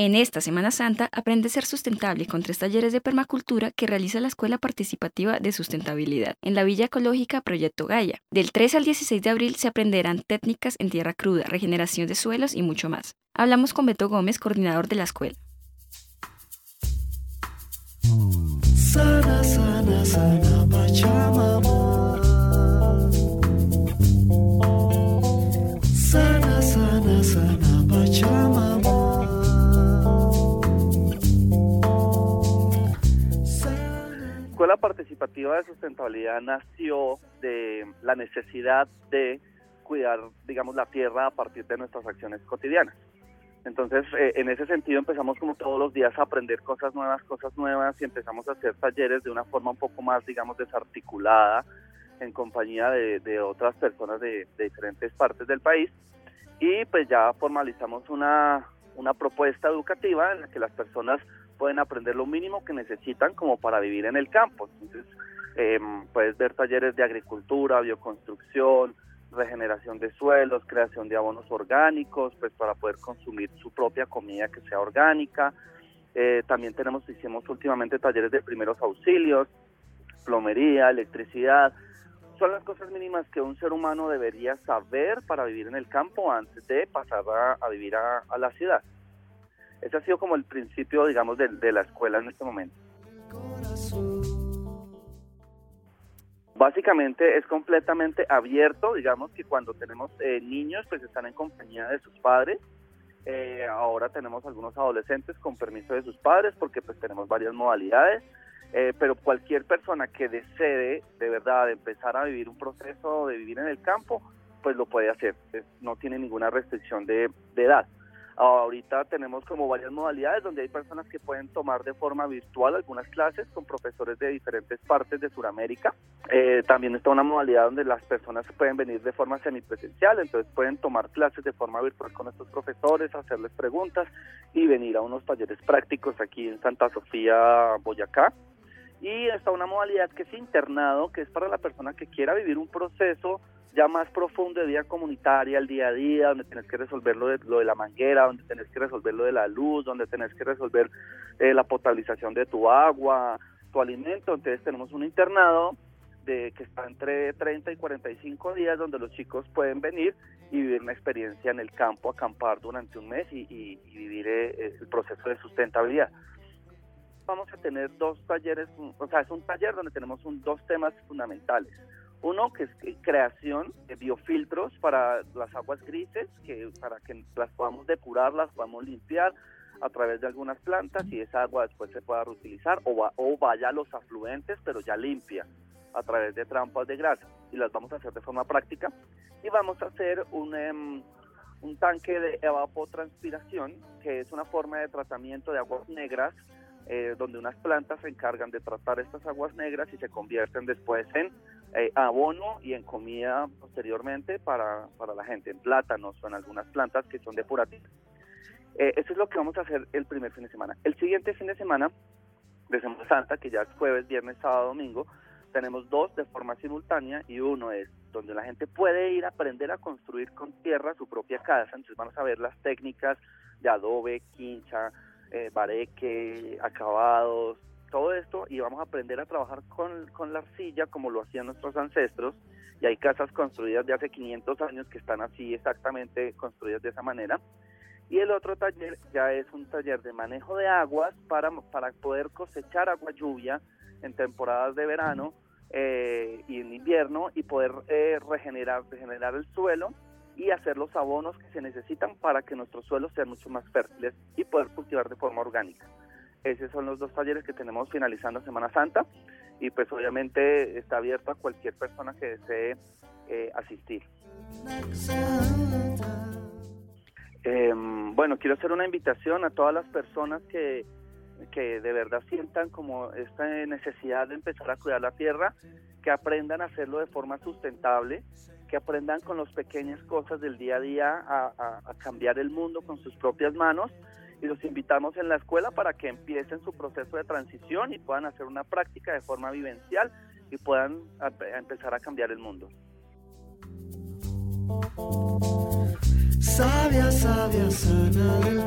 En esta Semana Santa aprende a ser sustentable con tres talleres de permacultura que realiza la Escuela Participativa de Sustentabilidad en la Villa Ecológica Proyecto Gaia. Del 3 al 16 de abril se aprenderán técnicas en tierra cruda, regeneración de suelos y mucho más. Hablamos con Beto Gómez, coordinador de la escuela. Sana, sana, sana, participativa de sustentabilidad nació de la necesidad de cuidar, digamos, la tierra a partir de nuestras acciones cotidianas. Entonces, eh, en ese sentido empezamos como todos los días a aprender cosas nuevas, cosas nuevas y empezamos a hacer talleres de una forma un poco más, digamos, desarticulada en compañía de, otras personas de, de, diferentes partes del país. Y pues ya formalizamos una, una propuesta educativa en la que las personas pueden aprender lo mínimo que necesitan como para vivir en el campo. Entonces, em, puedes ver talleres de agricultura, bioconstrucción, regeneración de suelos, creación de abonos orgánicos, pues para poder consumir su propia comida que sea orgánica. Eh, también tenemos, hicimos últimamente talleres de primeros auxilios, plomería, electricidad. Son las cosas mínimas que un ser humano debería saber para vivir en el campo antes de pasar a, vivir a la ciudad. Ese ha sido como el principio, digamos, de, la escuela en este momento. Básicamente es completamente abierto, digamos que cuando tenemos eh, niños pues están en compañía de sus padres, eh, ahora tenemos algunos adolescentes con permiso de sus padres porque pues tenemos varias modalidades, eh, pero cualquier persona que desee de verdad empezar a vivir un proceso de vivir en el campo, pues lo puede hacer, no tiene ninguna restricción de edad. Ahorita tenemos como varias modalidades donde hay personas que pueden tomar de forma virtual algunas clases con profesores de diferentes partes de Sudamérica. Eh, también está una modalidad donde las personas pueden venir de forma semipresencial, entonces pueden tomar clases de forma virtual con estos profesores, hacerles preguntas y venir a unos talleres prácticos aquí en Santa Sofía, Boyacá. Y está una modalidad que es internado, que es para la persona que quiera vivir un proceso ya más profundo de vida comunitaria, el día a día, donde tenés que resolver lo de, lo de la manguera, donde tenés que resolver lo de la luz, donde tenés que resolver eh, la potabilización de tu agua, tu alimento. Entonces tenemos un internado de que está entre 30 y 45 días donde los chicos pueden venir y vivir una experiencia en el campo, acampar durante un mes y, vivir eh, el proceso de sustentabilidad. Vamos a tener dos talleres, o sea, es un taller donde tenemos un, dos temas fundamentales. Uno que es creación de biofiltros para las aguas grises, que para que las podamos depurar, las podamos limpiar a través de algunas plantas y esa agua después se pueda reutilizar o, o vaya a los afluentes, pero ya limpia a través de trampas de grasa. Y las vamos a hacer de forma práctica. Y vamos a hacer un, em, un tanque de evapotranspiración, que es una forma de tratamiento de aguas negras eh, donde unas plantas se encargan de tratar estas aguas negras y se convierten después en eh, abono y en comida posteriormente para, para, la gente, en plátanos o en algunas plantas que son depurativas. Eh, eso es lo que vamos a hacer el primer fin de semana. El siguiente fin de semana, de Semana Santa, que ya es jueves, viernes, sábado, domingo, tenemos dos de forma simultánea y uno es donde la gente puede ir a aprender a construir con tierra su propia casa. Entonces vamos a ver las técnicas de adobe, quincha, eh, bareque, acabados, todo esto y vamos a aprender a trabajar con, con la arcilla como lo hacían nuestros ancestros y hay casas construidas de hace 500 años que están así exactamente construidas de esa manera. Y el otro taller ya es un taller de manejo de aguas para, para poder cosechar agua lluvia en temporadas de verano eh, y en invierno y poder eh, regenerar, regenerar el suelo y hacer los abonos que se necesitan para que nuestros suelos sean mucho más fértiles y poder cultivar de forma orgánica. Esos son los dos talleres que tenemos finalizando Semana Santa y pues obviamente está abierto a cualquier persona que desee eh, asistir. Em, bueno, quiero hacer una invitación a todas las personas que, que de verdad sientan como esta necesidad de empezar a cuidar la tierra, que aprendan a hacerlo de forma sustentable, que aprendan con las pequeñas cosas del día a día a, cambiar el mundo con sus propias manos y los invitamos en la escuela para que empiecen su proceso de transición y puedan hacer una práctica de forma vivencial y puedan empezar a cambiar el mundo. Sabia, sabia, sana del